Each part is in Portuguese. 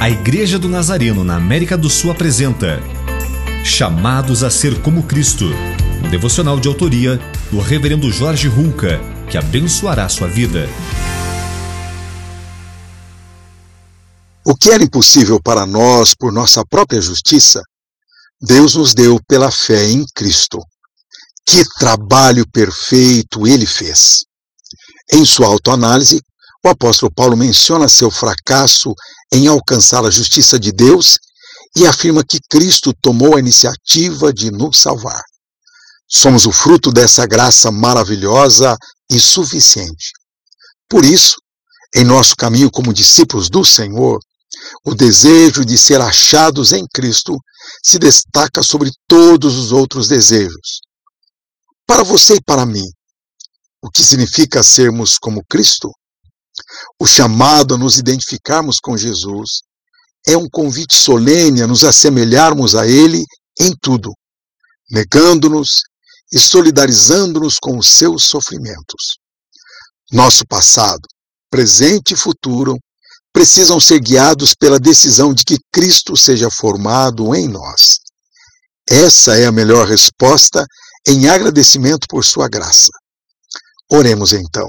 A Igreja do Nazareno na América do Sul apresenta Chamados a Ser como Cristo, um devocional de autoria do Reverendo Jorge Hulka, que abençoará sua vida. O que era impossível para nós por nossa própria justiça, Deus nos deu pela fé em Cristo. Que trabalho perfeito ele fez! Em sua autoanálise, o apóstolo Paulo menciona seu fracasso em alcançar a justiça de Deus e afirma que Cristo tomou a iniciativa de nos salvar. Somos o fruto dessa graça maravilhosa e suficiente. Por isso, em nosso caminho como discípulos do Senhor, o desejo de ser achados em Cristo se destaca sobre todos os outros desejos. Para você e para mim, o que significa sermos como Cristo? O chamado a nos identificarmos com Jesus é um convite solene a nos assemelharmos a Ele em tudo, negando-nos e solidarizando-nos com os seus sofrimentos. Nosso passado, presente e futuro precisam ser guiados pela decisão de que Cristo seja formado em nós. Essa é a melhor resposta em agradecimento por Sua graça. Oremos então.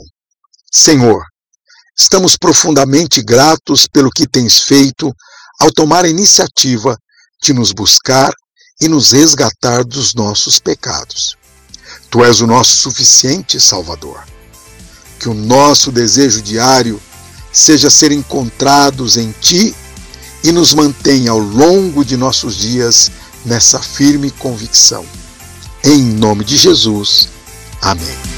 Senhor, Estamos profundamente gratos pelo que tens feito ao tomar a iniciativa de nos buscar e nos resgatar dos nossos pecados. Tu és o nosso suficiente Salvador. Que o nosso desejo diário seja ser encontrados em Ti e nos mantenha ao longo de nossos dias nessa firme convicção. Em nome de Jesus. Amém.